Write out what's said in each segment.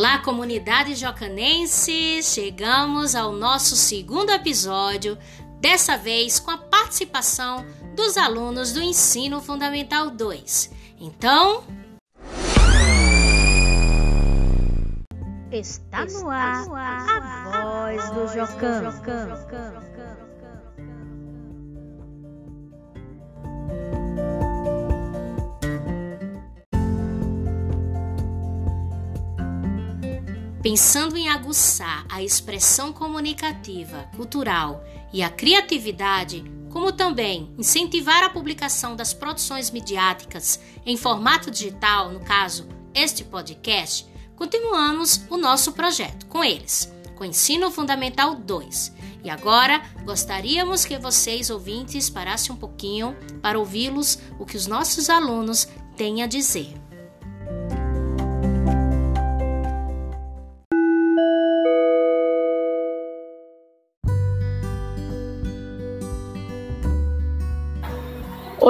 Olá, comunidade jocanense! Chegamos ao nosso segundo episódio, dessa vez com a participação dos alunos do Ensino Fundamental 2. Então. Está no ar, a voz do Jocão. Pensando em aguçar a expressão comunicativa, cultural e a criatividade, como também incentivar a publicação das produções midiáticas em formato digital, no caso, este podcast, continuamos o nosso projeto com eles, com Ensino Fundamental 2. E agora gostaríamos que vocês, ouvintes, parassem um pouquinho para ouvi-los o que os nossos alunos têm a dizer.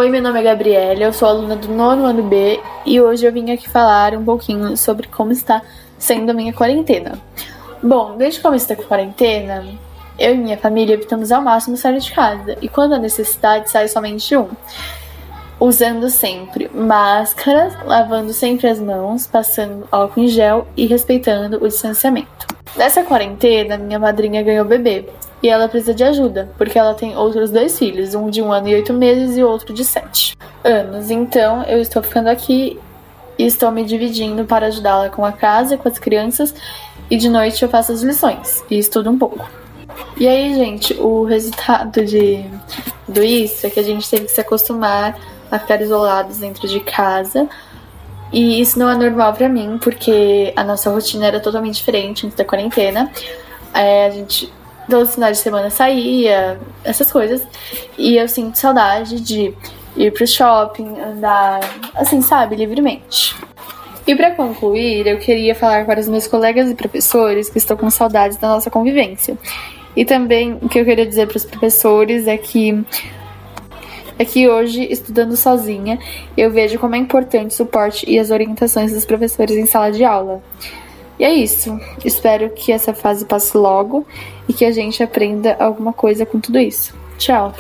Oi, meu nome é Gabriela, eu sou aluna do nono ano B e hoje eu vim aqui falar um pouquinho sobre como está sendo a minha quarentena. Bom, desde que comecei a quarentena, eu e minha família evitamos ao máximo sair de casa e quando há necessidade sai somente um. Usando sempre máscaras, lavando sempre as mãos, passando álcool em gel e respeitando o distanciamento. Nessa quarentena, minha madrinha ganhou bebê e ela precisa de ajuda, porque ela tem outros dois filhos, um de um ano e oito meses e outro de sete anos. Então eu estou ficando aqui e estou me dividindo para ajudá-la com a casa, com as crianças, e de noite eu faço as lições e estudo um pouco. E aí, gente, o resultado de do isso é que a gente teve que se acostumar a ficar isolados dentro de casa. E isso não é normal para mim, porque a nossa rotina era totalmente diferente antes da quarentena. É, a gente todos os finais de semana saía, essas coisas. E eu sinto saudade de ir pro shopping, andar, assim, sabe, livremente. E para concluir, eu queria falar para os meus colegas e professores que estou com saudades da nossa convivência. E também o que eu queria dizer para os professores é que é que hoje, estudando sozinha, eu vejo como é importante o suporte e as orientações dos professores em sala de aula. E é isso. Espero que essa fase passe logo e que a gente aprenda alguma coisa com tudo isso. Tchau!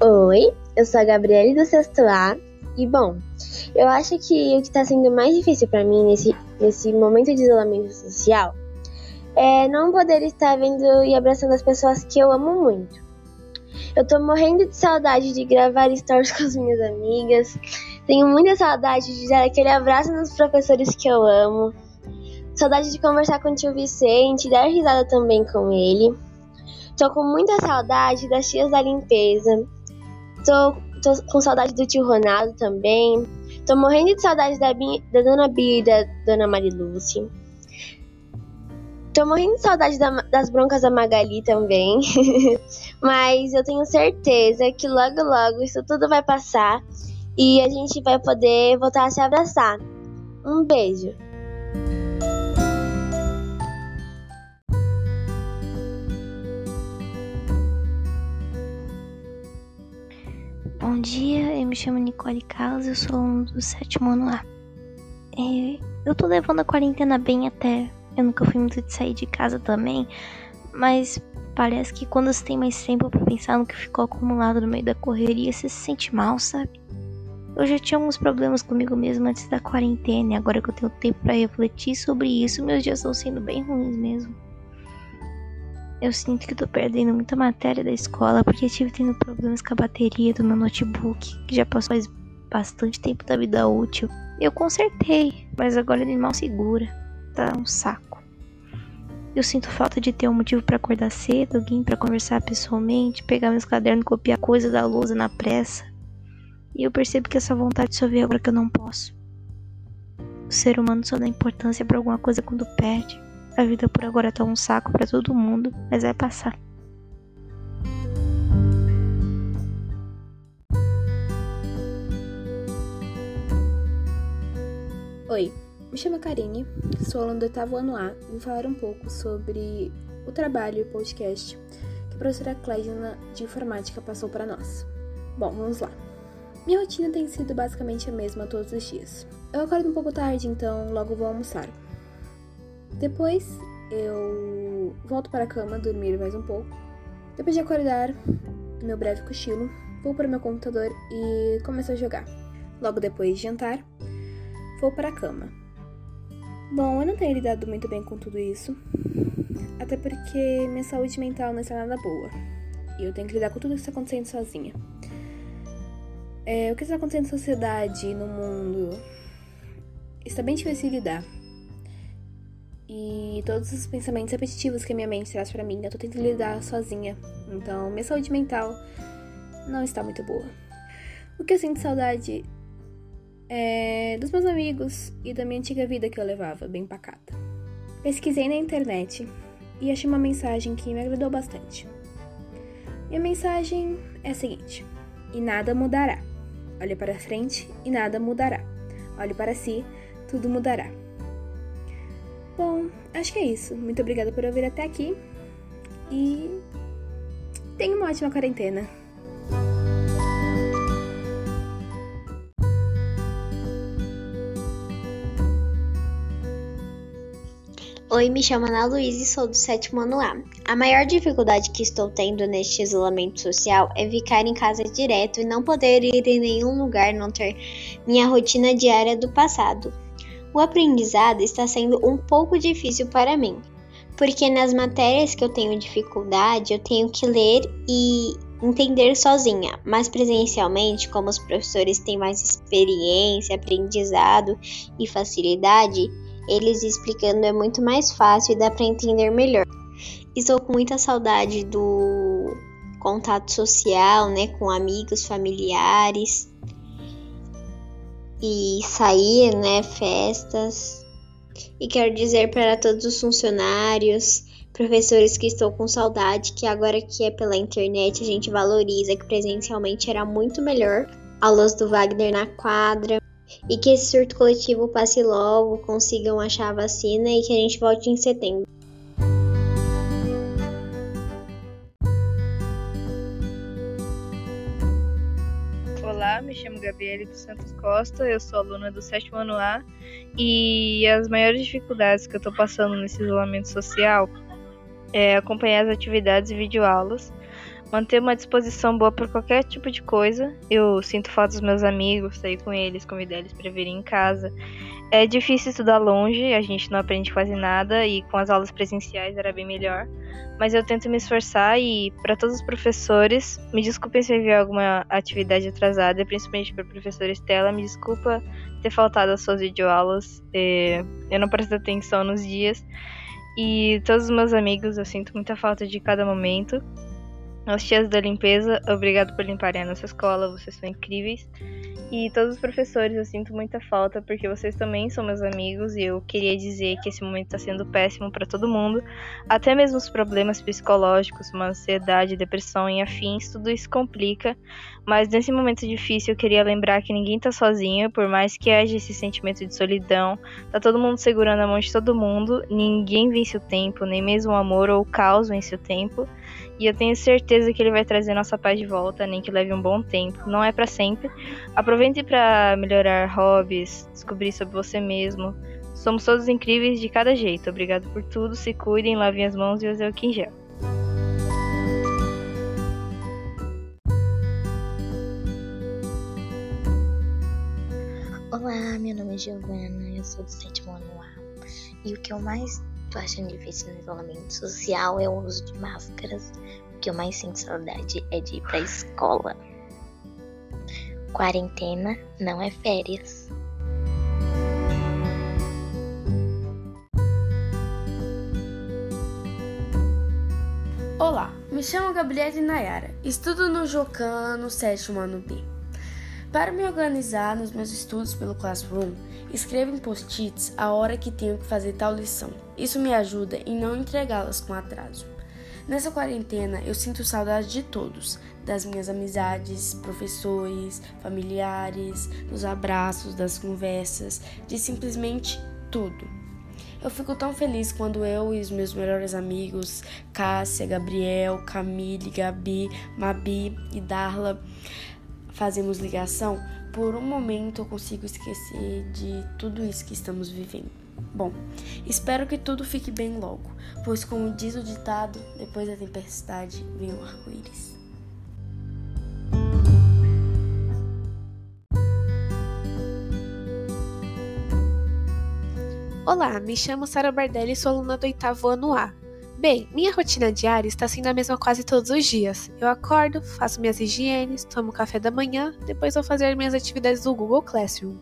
Oi, eu sou a Gabriele do sexto A e bom, eu acho que o que está sendo mais difícil para mim nesse, nesse momento de isolamento social é não poder estar vendo e abraçando as pessoas que eu amo muito. Eu tô morrendo de saudade de gravar stories com as minhas amigas. Tenho muita saudade de dar aquele abraço nos professores que eu amo. Saudade de conversar com o tio Vicente, dar risada também com ele. Tô com muita saudade das tias da limpeza. Tô, tô com saudade do tio Ronaldo também. Tô morrendo de saudade da, da Dona Bia e da Dona Marilúcia. Tô morrendo de saudade da, das broncas da Magali também. Mas eu tenho certeza que logo, logo isso tudo vai passar e a gente vai poder voltar a se abraçar. Um beijo! Bom dia, eu me chamo Nicole Carlos, eu sou um do sétimo ano A. É, eu tô levando a quarentena bem até. Eu nunca fui muito de sair de casa também, mas Parece que quando você tem mais tempo para pensar no que ficou acumulado no meio da correria, você se sente mal, sabe? Eu já tinha alguns problemas comigo mesmo antes da quarentena, e agora que eu tenho tempo para refletir sobre isso, meus dias estão sendo bem ruins mesmo. Eu sinto que tô perdendo muita matéria da escola porque estive tendo problemas com a bateria do meu notebook, que já passou faz bastante tempo da vida útil. Eu consertei, mas agora ele mal segura. Tá um saco. Eu sinto falta de ter um motivo para acordar cedo, alguém para conversar pessoalmente, pegar meus cadernos e copiar coisa da lousa na pressa. E eu percebo que essa vontade só veio agora que eu não posso. O ser humano só dá importância para alguma coisa quando perde. A vida por agora tá um saco para todo mundo, mas vai passar. Oi, me chamo Karine, sou aluna do oitavo ano A e vou falar um pouco sobre o trabalho e podcast que a professora Clédina de informática passou para nós. Bom, vamos lá. Minha rotina tem sido basicamente a mesma todos os dias. Eu acordo um pouco tarde, então logo vou almoçar. Depois eu volto para a cama, dormir mais um pouco. Depois de acordar, meu breve cochilo, vou para o meu computador e começo a jogar. Logo depois de jantar, vou para a cama. Bom, eu não tenho lidado muito bem com tudo isso, até porque minha saúde mental não está nada boa. E eu tenho que lidar com tudo que está acontecendo sozinha. É, o que está acontecendo na sociedade, no mundo, está bem difícil lidar. E todos os pensamentos repetitivos que a minha mente traz para mim, eu tô tentando lidar sozinha. Então, minha saúde mental não está muito boa. O que eu sinto saudade é dos meus amigos e da minha antiga vida que eu levava, bem pacata. Pesquisei na internet e achei uma mensagem que me agradou bastante. E a mensagem é a seguinte: E nada mudará. Olhe para frente e nada mudará. Olhe para si, tudo mudará. Bom, acho que é isso. Muito obrigada por ouvir até aqui e tenha uma ótima quarentena. Oi, me chamo Ana Luísa e sou do sétimo ano A. A maior dificuldade que estou tendo neste isolamento social é ficar em casa direto e não poder ir em nenhum lugar, não ter minha rotina diária do passado. O aprendizado está sendo um pouco difícil para mim, porque nas matérias que eu tenho dificuldade, eu tenho que ler e entender sozinha, mas presencialmente, como os professores têm mais experiência, aprendizado e facilidade, eles explicando é muito mais fácil e dá para entender melhor. Estou com muita saudade do contato social, né, com amigos, familiares e sair, né, festas. E quero dizer para todos os funcionários, professores que estou com saudade, que agora que é pela internet a gente valoriza, que presencialmente era muito melhor. Aulas do Wagner na quadra, e que esse surto coletivo passe logo, consigam achar a vacina e que a gente volte em setembro. Olá, me chamo Gabriele dos Santos Costa, eu sou aluna do sétimo ano A e as maiores dificuldades que eu estou passando nesse isolamento social é acompanhar as atividades e videoaulas manter uma disposição boa para qualquer tipo de coisa. Eu sinto falta dos meus amigos, sair com eles, convidar eles para virem em casa. É difícil estudar longe, a gente não aprende quase nada e com as aulas presenciais era bem melhor. Mas eu tento me esforçar e para todos os professores, me desculpem se eu enviar alguma atividade atrasada, principalmente para professora Estela, me desculpa ter faltado as suas videoaulas. É, eu não prestei atenção nos dias. E todos os meus amigos, eu sinto muita falta de cada momento. Aos tias da limpeza, obrigado por limparem a nossa escola, vocês são incríveis. E todos os professores, eu sinto muita falta porque vocês também são meus amigos e eu queria dizer que esse momento está sendo péssimo para todo mundo. Até mesmo os problemas psicológicos, uma ansiedade, depressão e afins, tudo isso complica. Mas nesse momento difícil eu queria lembrar que ninguém está sozinho, por mais que haja esse sentimento de solidão, tá todo mundo segurando a mão de todo mundo, ninguém vence o tempo, nem mesmo o amor ou o caos vence o tempo. E eu tenho certeza que ele vai trazer nossa paz de volta, nem que leve um bom tempo. Não é para sempre. Aproveite para melhorar hobbies, descobrir sobre você mesmo. Somos todos incríveis de cada jeito. Obrigado por tudo. Se cuidem, lavem as mãos e usem o em. Olá, meu nome é Giovana, eu sou do sétimo ano A. E o que eu mais achando difícil no isolamento social é o uso de máscaras. O que eu mais sinto saudade é de ir pra escola. Quarentena não é férias. Olá, me chamo Gabriele Nayara, estudo no Jocan no sétimo ano B. Para me organizar nos meus estudos pelo Classroom, escrevo em post-its a hora que tenho que fazer tal lição. Isso me ajuda em não entregá-las com atraso. Nessa quarentena, eu sinto saudade de todos, das minhas amizades, professores, familiares, dos abraços, das conversas, de simplesmente tudo. Eu fico tão feliz quando eu e os meus melhores amigos, Cássia, Gabriel, Camille, Gabi, Mabi e Darla, fazemos ligação. Por um momento eu consigo esquecer de tudo isso que estamos vivendo. Bom, espero que tudo fique bem logo, pois, como diz o ditado, depois da tempestade vem o arco-íris. Olá, me chamo Sara Bardelli e sou aluna do oitavo ano A. Bem, minha rotina diária está sendo a mesma quase todos os dias. Eu acordo, faço minhas higienes, tomo café da manhã, depois vou fazer minhas atividades do Google Classroom.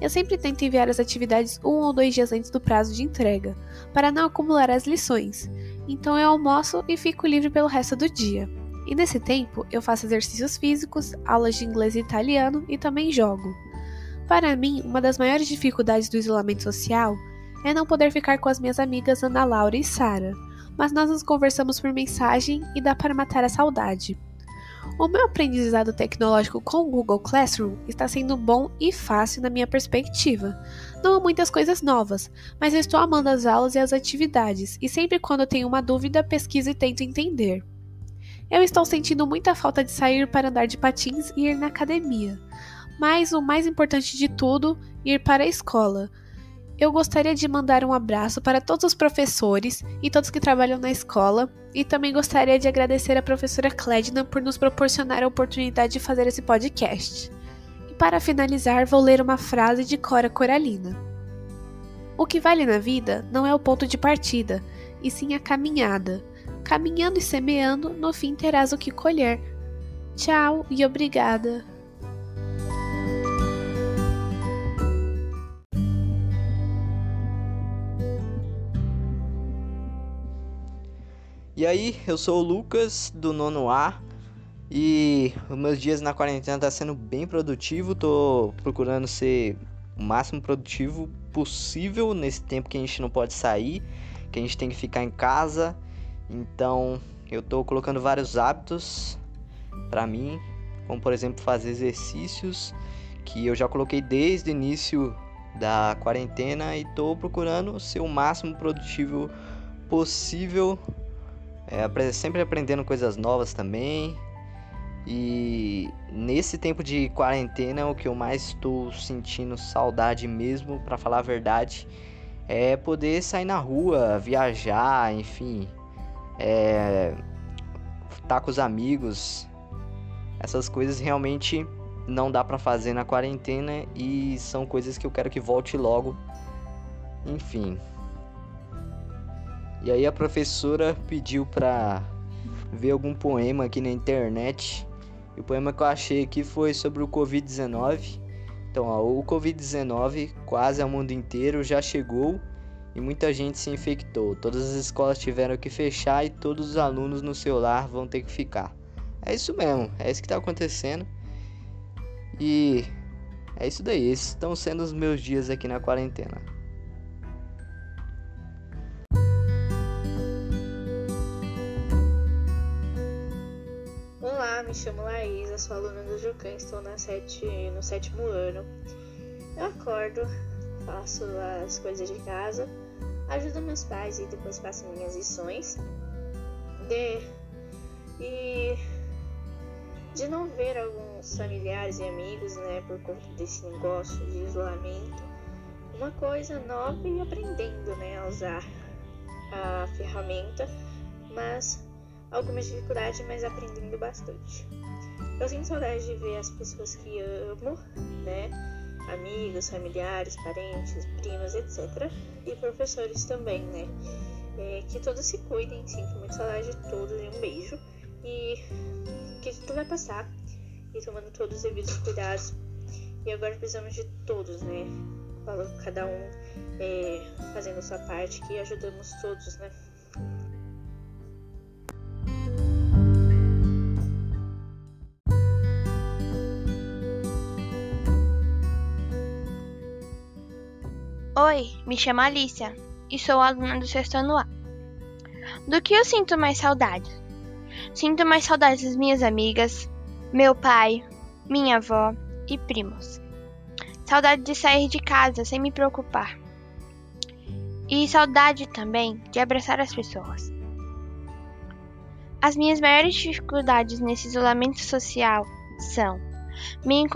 Eu sempre tento enviar as atividades um ou dois dias antes do prazo de entrega, para não acumular as lições. Então eu almoço e fico livre pelo resto do dia. E nesse tempo eu faço exercícios físicos, aulas de inglês e italiano e também jogo. Para mim, uma das maiores dificuldades do isolamento social é não poder ficar com as minhas amigas Ana Laura e Sara, mas nós nos conversamos por mensagem e dá para matar a saudade. O meu aprendizado tecnológico com o Google Classroom está sendo bom e fácil na minha perspectiva. Não há muitas coisas novas, mas eu estou amando as aulas e as atividades, e sempre quando tenho uma dúvida, pesquiso e tento entender. Eu estou sentindo muita falta de sair para andar de patins e ir na academia. Mas o mais importante de tudo, ir para a escola. Eu gostaria de mandar um abraço para todos os professores e todos que trabalham na escola, e também gostaria de agradecer a professora Clédina por nos proporcionar a oportunidade de fazer esse podcast. E para finalizar, vou ler uma frase de Cora Coralina. O que vale na vida não é o ponto de partida, e sim a caminhada. Caminhando e semeando, no fim terás o que colher. Tchau e obrigada. E aí, eu sou o Lucas do nono A e meus dias na quarentena tá sendo bem produtivo, tô procurando ser o máximo produtivo possível nesse tempo que a gente não pode sair, que a gente tem que ficar em casa. Então, eu tô colocando vários hábitos para mim, como por exemplo fazer exercícios que eu já coloquei desde o início da quarentena e tô procurando ser o máximo produtivo possível é, sempre aprendendo coisas novas também. E nesse tempo de quarentena, o que eu mais estou sentindo saudade mesmo, para falar a verdade, é poder sair na rua, viajar, enfim, é, tá com os amigos. Essas coisas realmente não dá para fazer na quarentena e são coisas que eu quero que volte logo. Enfim, e aí a professora pediu pra ver algum poema aqui na internet. E o poema que eu achei aqui foi sobre o Covid-19. Então, ó, o Covid-19 quase ao mundo inteiro já chegou e muita gente se infectou. Todas as escolas tiveram que fechar e todos os alunos no seu lar vão ter que ficar. É isso mesmo, é isso que está acontecendo. E é isso daí. Esses estão sendo os meus dias aqui na quarentena. Me chamo Laísa, sou aluna do Jucan, estou na sete, no sétimo ano. Eu acordo, faço as coisas de casa, ajudo meus pais e depois faço minhas lições. De, e de não ver alguns familiares e amigos, né, por conta desse negócio de isolamento, uma coisa nova e aprendendo, né, a usar a ferramenta, mas algumas dificuldades, mas aprendendo bastante. Eu sinto saudade de ver as pessoas que amo, né? Amigos, familiares, parentes, primos, etc. E professores também, né? É, que todos se cuidem, sinto muito saudade de todos e um beijo. E que tudo vai passar e tomando todos os devidos cuidados. E agora precisamos de todos, né? Cada um é, fazendo a sua parte, que ajudamos todos, né? Oi, me chamo Alicia e sou aluna do sexto ano A. Do que eu sinto mais saudade? Sinto mais saudade das minhas amigas, meu pai, minha avó e primos. Saudade de sair de casa sem me preocupar. E saudade também de abraçar as pessoas. As minhas maiores dificuldades nesse isolamento social são me,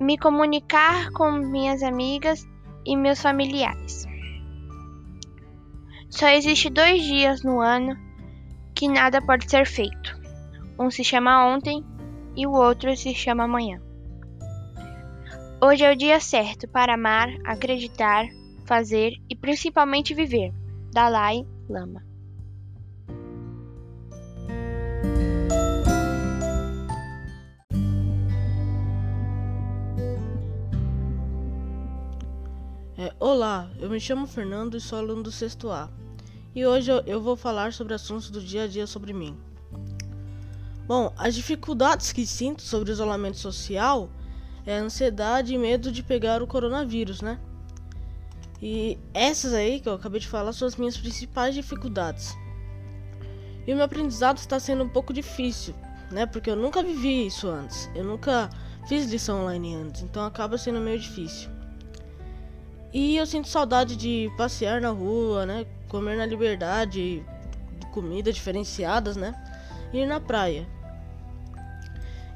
me comunicar com minhas amigas e meus familiares. Só existe dois dias no ano que nada pode ser feito. Um se chama ontem e o outro se chama amanhã. Hoje é o dia certo para amar, acreditar, fazer e principalmente viver. Dalai Lama. Olá, eu me chamo Fernando e sou aluno do sexto A. E hoje eu, eu vou falar sobre assuntos do dia a dia sobre mim. Bom, as dificuldades que sinto sobre o isolamento social é a ansiedade e medo de pegar o coronavírus, né? E essas aí que eu acabei de falar são as minhas principais dificuldades. E o meu aprendizado está sendo um pouco difícil, né? Porque eu nunca vivi isso antes. Eu nunca fiz lição online antes, então acaba sendo meio difícil. E eu sinto saudade de passear na rua, né? Comer na liberdade, comida diferenciadas, né? Ir na praia.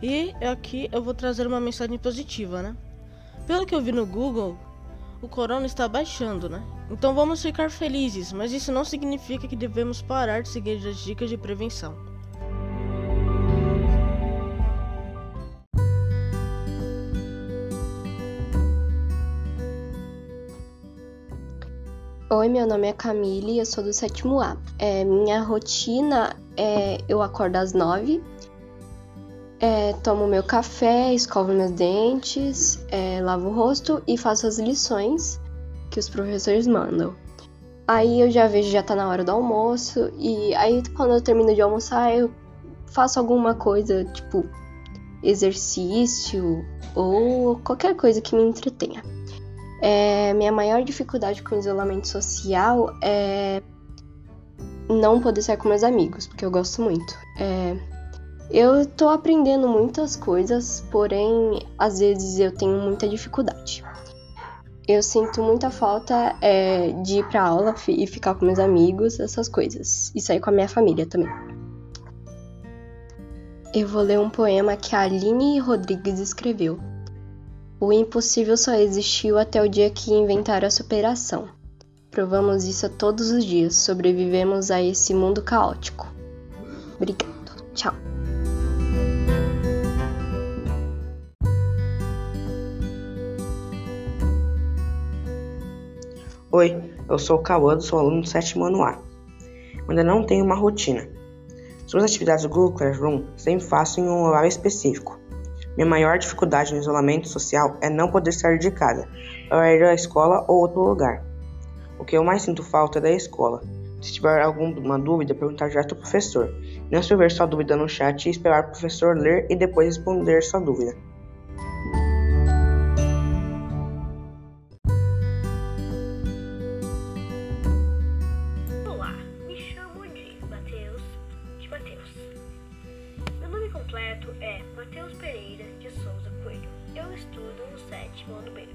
E aqui eu vou trazer uma mensagem positiva, né? Pelo que eu vi no Google, o corona está baixando, né? Então vamos ficar felizes, mas isso não significa que devemos parar de seguir as dicas de prevenção. Oi, meu nome é Camille, eu sou do sétimo A. É, minha rotina é eu acordo às nove, é, tomo meu café, escovo meus dentes, é, lavo o rosto e faço as lições que os professores mandam. Aí eu já vejo já tá na hora do almoço e aí quando eu termino de almoçar eu faço alguma coisa tipo exercício ou qualquer coisa que me entretenha. É, minha maior dificuldade com o isolamento social é não poder sair com meus amigos, porque eu gosto muito. É, eu tô aprendendo muitas coisas, porém, às vezes eu tenho muita dificuldade. Eu sinto muita falta é, de ir pra aula e ficar com meus amigos, essas coisas. E sair com a minha família também. Eu vou ler um poema que a Aline Rodrigues escreveu. O impossível só existiu até o dia que inventaram a superação. Provamos isso todos os dias, sobrevivemos a esse mundo caótico. Obrigado. Tchau. Oi, eu sou o Cauã, sou aluno do sétimo ano A. Ainda não tenho uma rotina. Sobre as atividades do Google Classroom, sempre faço em um horário específico. Minha maior dificuldade no isolamento social é não poder sair de casa para ir à escola ou outro lugar. O que eu mais sinto falta é da escola. Se tiver alguma dúvida, perguntar direto ao professor. Não escrever sua dúvida no chat e esperar o professor ler e depois responder sua dúvida. Completo é Matheus Pereira de Souza Coelho. Eu estudo no sétimo ano B.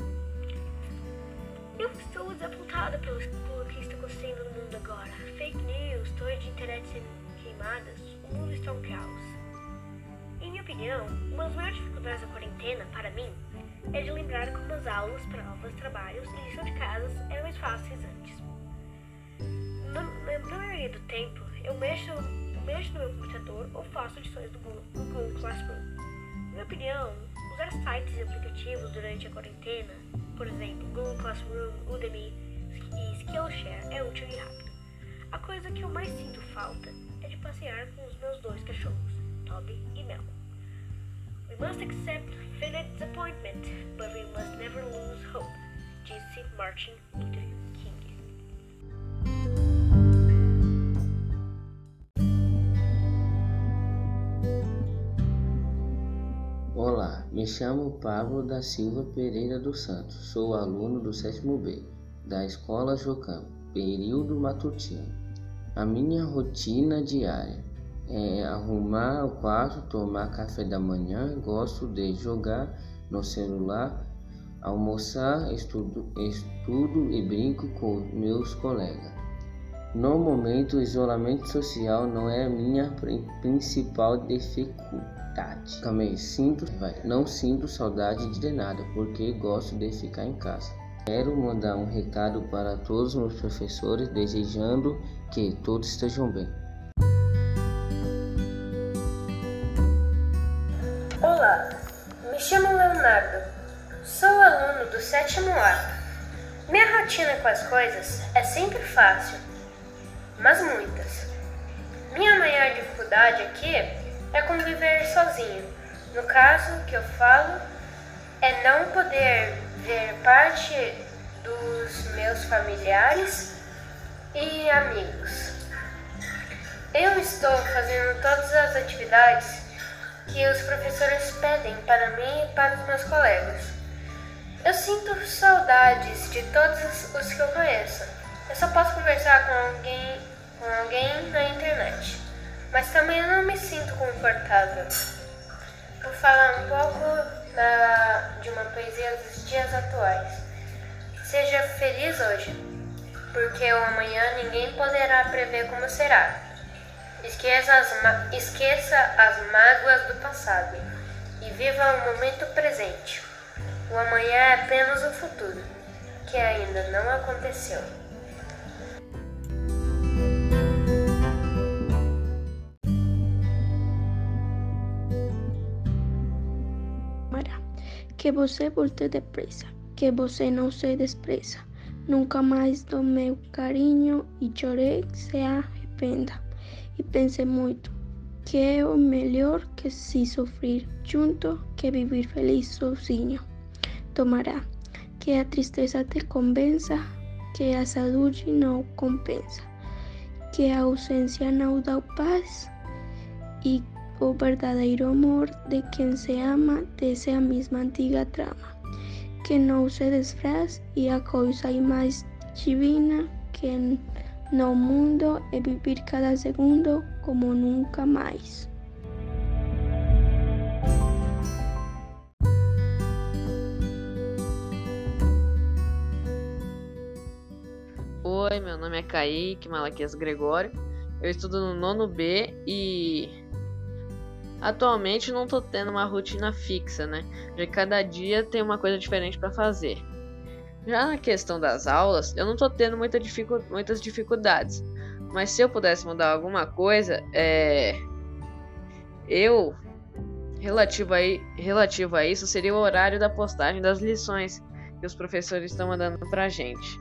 Eu estou desapontada pelo, que está acontecendo no mundo agora. Fake news, torres de internet sendo queimadas, o mundo está um caos. Em minha opinião, uma das maiores dificuldades da quarentena, para mim, é de lembrar como as aulas, provas, trabalhos e lição de casas eram mais fáceis antes. Na maioria do tempo, eu mexo mexo no meu computador ou faço lições do Google, Classroom. Na minha opinião, usar sites e aplicativos durante a quarentena, por exemplo, Google Classroom, Udemy e Skillshare, é útil e rápido. A coisa que eu mais sinto falta é de passear com os meus dois cachorros, Toby e Mel. We must accept finite disappointment, but we must never lose hope, disse Martin Luther me chamo Pablo da Silva Pereira dos Santos, sou aluno do sétimo B da Escola Jocam, período matutino. A minha rotina diária é arrumar o quarto, tomar café da manhã, gosto de jogar no celular almoçar, estudo, estudo e brinco com meus colegas. No momento, o isolamento social não é a minha principal dificuldade. Também sinto, não sinto saudade de nada, porque gosto de ficar em casa. Quero mandar um recado para todos os meus professores, desejando que todos estejam bem. Olá, me chamo Leonardo, sou aluno do sétimo A. Minha rotina com as coisas é sempre fácil, mas muitas. Minha maior dificuldade aqui é conviver sozinho. No caso que eu falo, é não poder ver parte dos meus familiares e amigos. Eu estou fazendo todas as atividades que os professores pedem para mim e para os meus colegas. Eu sinto saudades de todos os que eu conheço. Eu só posso conversar com alguém, com alguém na internet, mas também não me sinto Vou falar um pouco da, de uma poesia dos dias atuais. Seja feliz hoje, porque o amanhã ninguém poderá prever como será. Esqueça as, esqueça as mágoas do passado e viva o momento presente. O amanhã é apenas o futuro, que ainda não aconteceu. Que você volte depressa, que você não se despreza. Nunca mais do meu carinho e chorei se arrependa. E pense muito, que é o melhor que se sofrer junto que viver feliz sozinho. Tomará que a tristeza te convença, que a saúde não compensa, que a ausência não dá paz e o verdadeiro amor de quem se ama desce a mesma antiga trama, que não se desfaz e a coisa mais divina que no mundo é viver cada segundo como nunca mais. Oi, meu nome é Kaique Malaquias Gregório. Eu estudo no nono B e Atualmente não tô tendo uma rotina fixa, né? De cada dia tem uma coisa diferente para fazer. Já na questão das aulas, eu não tô tendo muita dificu muitas dificuldades. Mas se eu pudesse mudar alguma coisa, é. Eu. Relativo a, relativo a isso, seria o horário da postagem das lições que os professores estão mandando pra gente.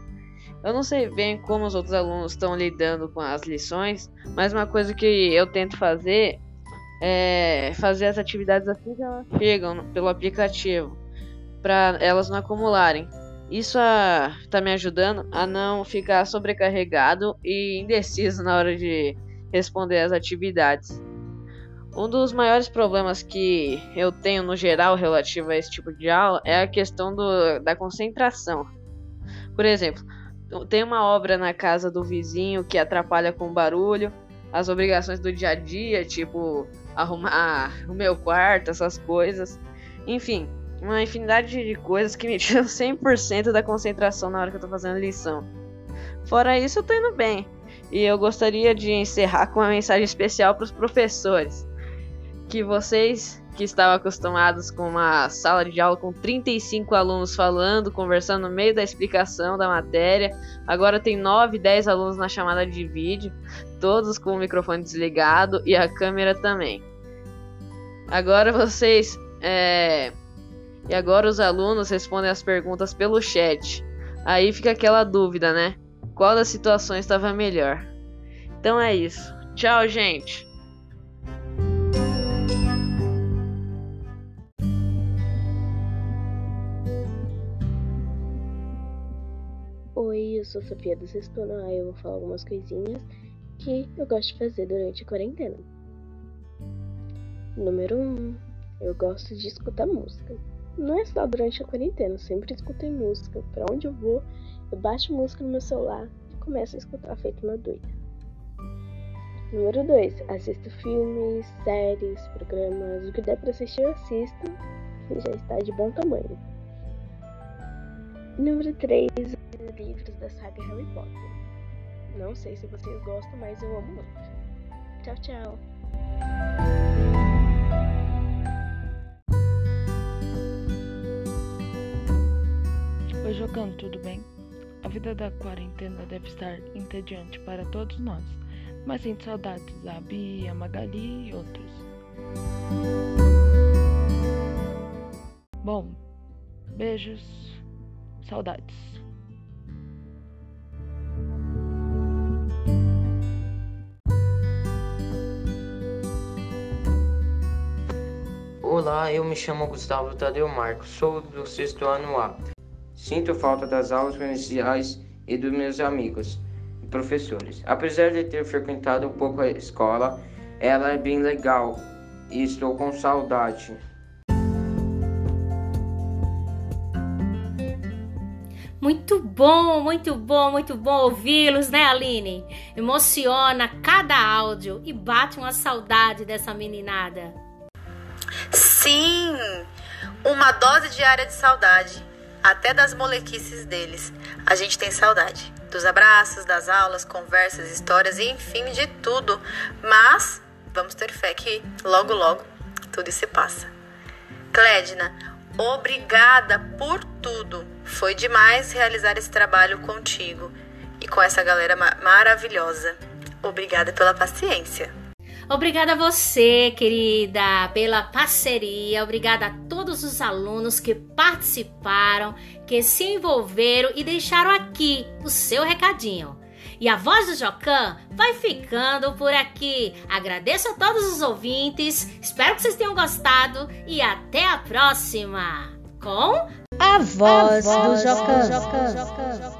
Eu não sei bem como os outros alunos estão lidando com as lições, mas uma coisa que eu tento fazer é, fazer as atividades assim que elas chegam pelo aplicativo, para elas não acumularem. Isso está me ajudando a não ficar sobrecarregado e indeciso na hora de responder as atividades. Um dos maiores problemas que eu tenho no geral relativo a esse tipo de aula é a questão do, da concentração. Por exemplo, tem uma obra na casa do vizinho que atrapalha com barulho, as obrigações do dia a dia, tipo arrumar o meu quarto, essas coisas. Enfim, uma infinidade de coisas que me tiram 100% da concentração na hora que eu tô fazendo lição. Fora isso, eu tô indo bem. E eu gostaria de encerrar com uma mensagem especial para os professores. Que vocês que estavam acostumados com uma sala de aula com 35 alunos falando, conversando no meio da explicação da matéria, agora tem 9, 10 alunos na chamada de vídeo, todos com o microfone desligado e a câmera também. Agora vocês. É... E agora os alunos respondem as perguntas pelo chat. Aí fica aquela dúvida, né? Qual das situações estava melhor? Então é isso. Tchau, gente! Oi, eu sou Sofia do Sexto Ano. Eu vou falar algumas coisinhas que eu gosto de fazer durante a quarentena. Número 1. Um, eu gosto de escutar música. Não é só durante a quarentena, eu sempre escutei música. Para onde eu vou, eu baixo música no meu celular e começo a escutar feito uma doida. Número 2. Assisto filmes, séries, programas, o que der pra assistir eu assisto, que já está de bom tamanho. Número 3, os livros da saga Harry Potter. Não sei se vocês gostam, mas eu amo muito. Tchau, tchau. Oi, jogando, tudo bem? A vida da quarentena deve estar entediante para todos nós, mas sinto saudades da Bia, Magali e outros. Bom, beijos, saudades. Olá, eu me chamo Gustavo Tadeu Marcos, sou do sexto ano A. Sinto falta das aulas presenciais e dos meus amigos e professores. Apesar de ter frequentado um pouco a escola, ela é bem legal e estou com saudade. Muito bom, muito bom, muito bom ouvi-los, né, Aline? Emociona cada áudio e bate uma saudade dessa meninada. Sim, uma dose diária de saudade, até das molequices deles. A gente tem saudade dos abraços, das aulas, conversas, histórias e enfim de tudo. Mas vamos ter fé que logo, logo tudo se passa. Clédina, obrigada por tudo. Foi demais realizar esse trabalho contigo e com essa galera ma maravilhosa. Obrigada pela paciência. Obrigada a você, querida, pela parceria. Obrigada a todos os alunos que participaram, que se envolveram e deixaram aqui o seu recadinho. E a voz do Jocan vai ficando por aqui. Agradeço a todos os ouvintes, espero que vocês tenham gostado e até a próxima com a voz, a voz do Jocan.